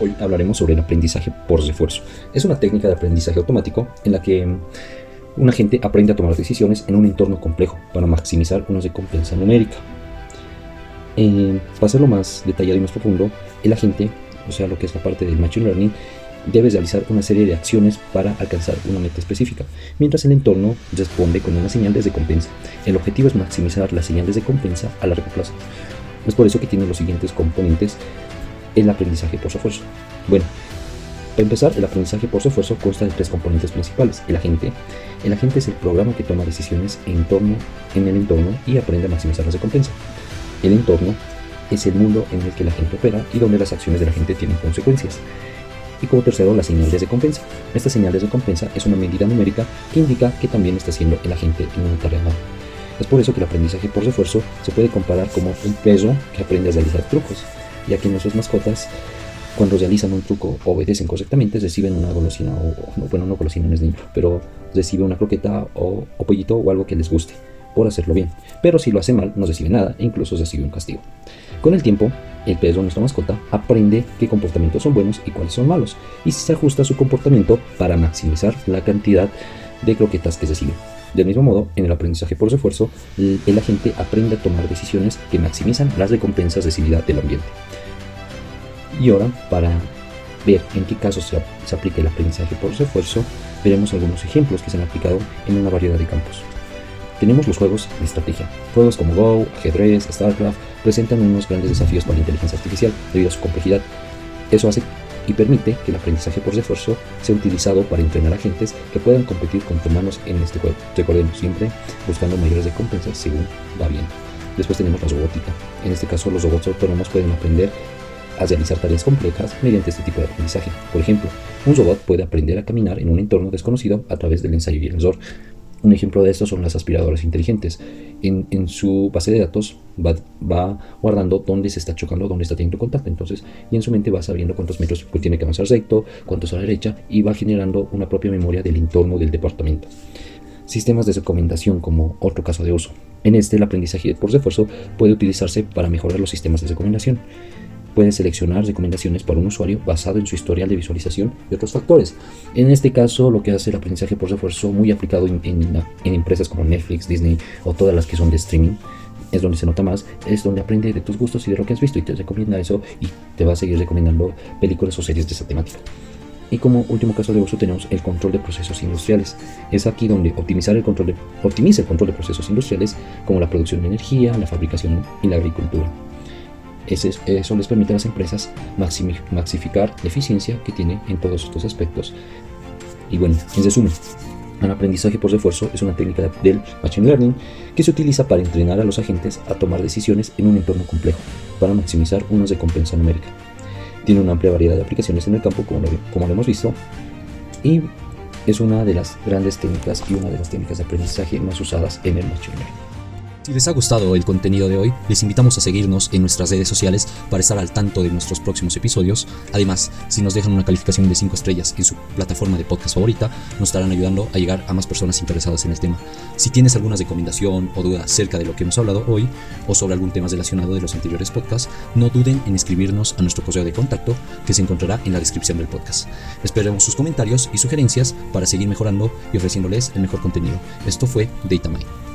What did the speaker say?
Hoy hablaremos sobre el aprendizaje por refuerzo. Es una técnica de aprendizaje automático en la que un agente aprende a tomar decisiones en un entorno complejo para maximizar una recompensa numérica. Eh, para hacerlo más detallado y más profundo, el agente, o sea, lo que es la parte del Machine Learning, debe realizar una serie de acciones para alcanzar una meta específica, mientras el entorno responde con una señal de recompensa. El objetivo es maximizar las señales de recompensa a largo plazo. Es por eso que tiene los siguientes componentes el aprendizaje por refuerzo. Bueno, para empezar, el aprendizaje por refuerzo consta de tres componentes principales. El agente. El agente es el programa que toma decisiones en, torno, en el entorno y aprende a maximizar la recompensa. El entorno es el mundo en el que la gente opera y donde las acciones de la gente tienen consecuencias. Y como tercero, la señal de recompensa. Esta señal de recompensa es una medida numérica que indica que también está haciendo el agente en una tarea nueva. Es por eso que el aprendizaje por refuerzo se puede comparar como un perro que aprende a realizar trucos ya que nuestras mascotas cuando realizan un truco obedecen correctamente reciben una golosina o, bueno no golosina no es niño pero recibe una croqueta o, o, pollito o algo que les guste por hacerlo bien. Pero si lo hace mal no recibe nada e incluso recibe un castigo. Con el tiempo el perro nuestra mascota aprende qué comportamientos son buenos y cuáles son malos y se ajusta su comportamiento para maximizar la cantidad de croquetas que recibe del mismo modo, en el aprendizaje por refuerzo, el agente aprende a tomar decisiones que maximizan las recompensas recibidas del ambiente. Y ahora, para ver en qué casos se, se aplica el aprendizaje por refuerzo, veremos algunos ejemplos que se han aplicado en una variedad de campos. Tenemos los juegos de estrategia. Juegos como Go, ajedrez, StarCraft presentan unos grandes desafíos para la inteligencia artificial debido a su complejidad. Eso hace y permite que el aprendizaje por refuerzo sea utilizado para entrenar agentes que puedan competir con humanos en este juego. Recordemos siempre buscando mayores recompensas según va bien. Después tenemos la robótica. En este caso los robots autónomos pueden aprender a realizar tareas complejas mediante este tipo de aprendizaje. Por ejemplo, un robot puede aprender a caminar en un entorno desconocido a través del ensayo y el error. Un ejemplo de esto son las aspiradoras inteligentes. En, su base de datos va, guardando dónde se está chocando, dónde está teniendo contacto. Entonces, y en su mente va sabiendo cuántos metros tiene que avanzar recto, cuántos a la derecha, y va generando una propia memoria del entorno del departamento. Sistemas de recomendación como otro caso de uso. En este, el aprendizaje por refuerzo puede utilizarse para mejorar los sistemas de recomendación puede seleccionar recomendaciones para un usuario basado en su historial de visualización y otros factores. En este caso, lo que hace el aprendizaje por refuerzo muy aplicado en, empresas como Netflix, Disney o todas las que son de streaming, es donde se nota más, es donde aprende de tus gustos y de lo que has visto y te recomienda eso y te va a seguir recomendando películas o series de esa temática. Y como último caso de uso tenemos el control de procesos industriales. Es aquí donde optimizar el control de, optimiza el control de procesos industriales como la producción de energía, la fabricación y la agricultura. Eso les permite a las empresas maxificar la eficiencia que tiene en todos estos aspectos. Y bueno, en resumen, el aprendizaje por refuerzo es una técnica del Machine Learning que se utiliza para entrenar a los agentes a tomar decisiones en un entorno complejo para maximizar una recompensa numérica. Tiene una amplia variedad de aplicaciones en el campo, como lo hemos visto, y es una de las grandes técnicas y una de las técnicas de aprendizaje más usadas en el Machine Learning. Si les ha gustado el contenido de hoy, les invitamos a seguirnos en nuestras redes sociales para estar al tanto de nuestros próximos episodios. Además, si nos dejan una calificación de 5 estrellas en su plataforma de podcast favorita, nos estarán ayudando a llegar a más personas interesadas en el tema. Si tienes alguna recomendación o duda acerca de lo que hemos hablado hoy o sobre algún tema relacionado de los anteriores podcasts, no duden en escribirnos a nuestro correo de contacto que se encontrará en la descripción del podcast. Esperemos sus comentarios y sugerencias para seguir mejorando y ofreciéndoles el mejor contenido. Esto fue DataMind.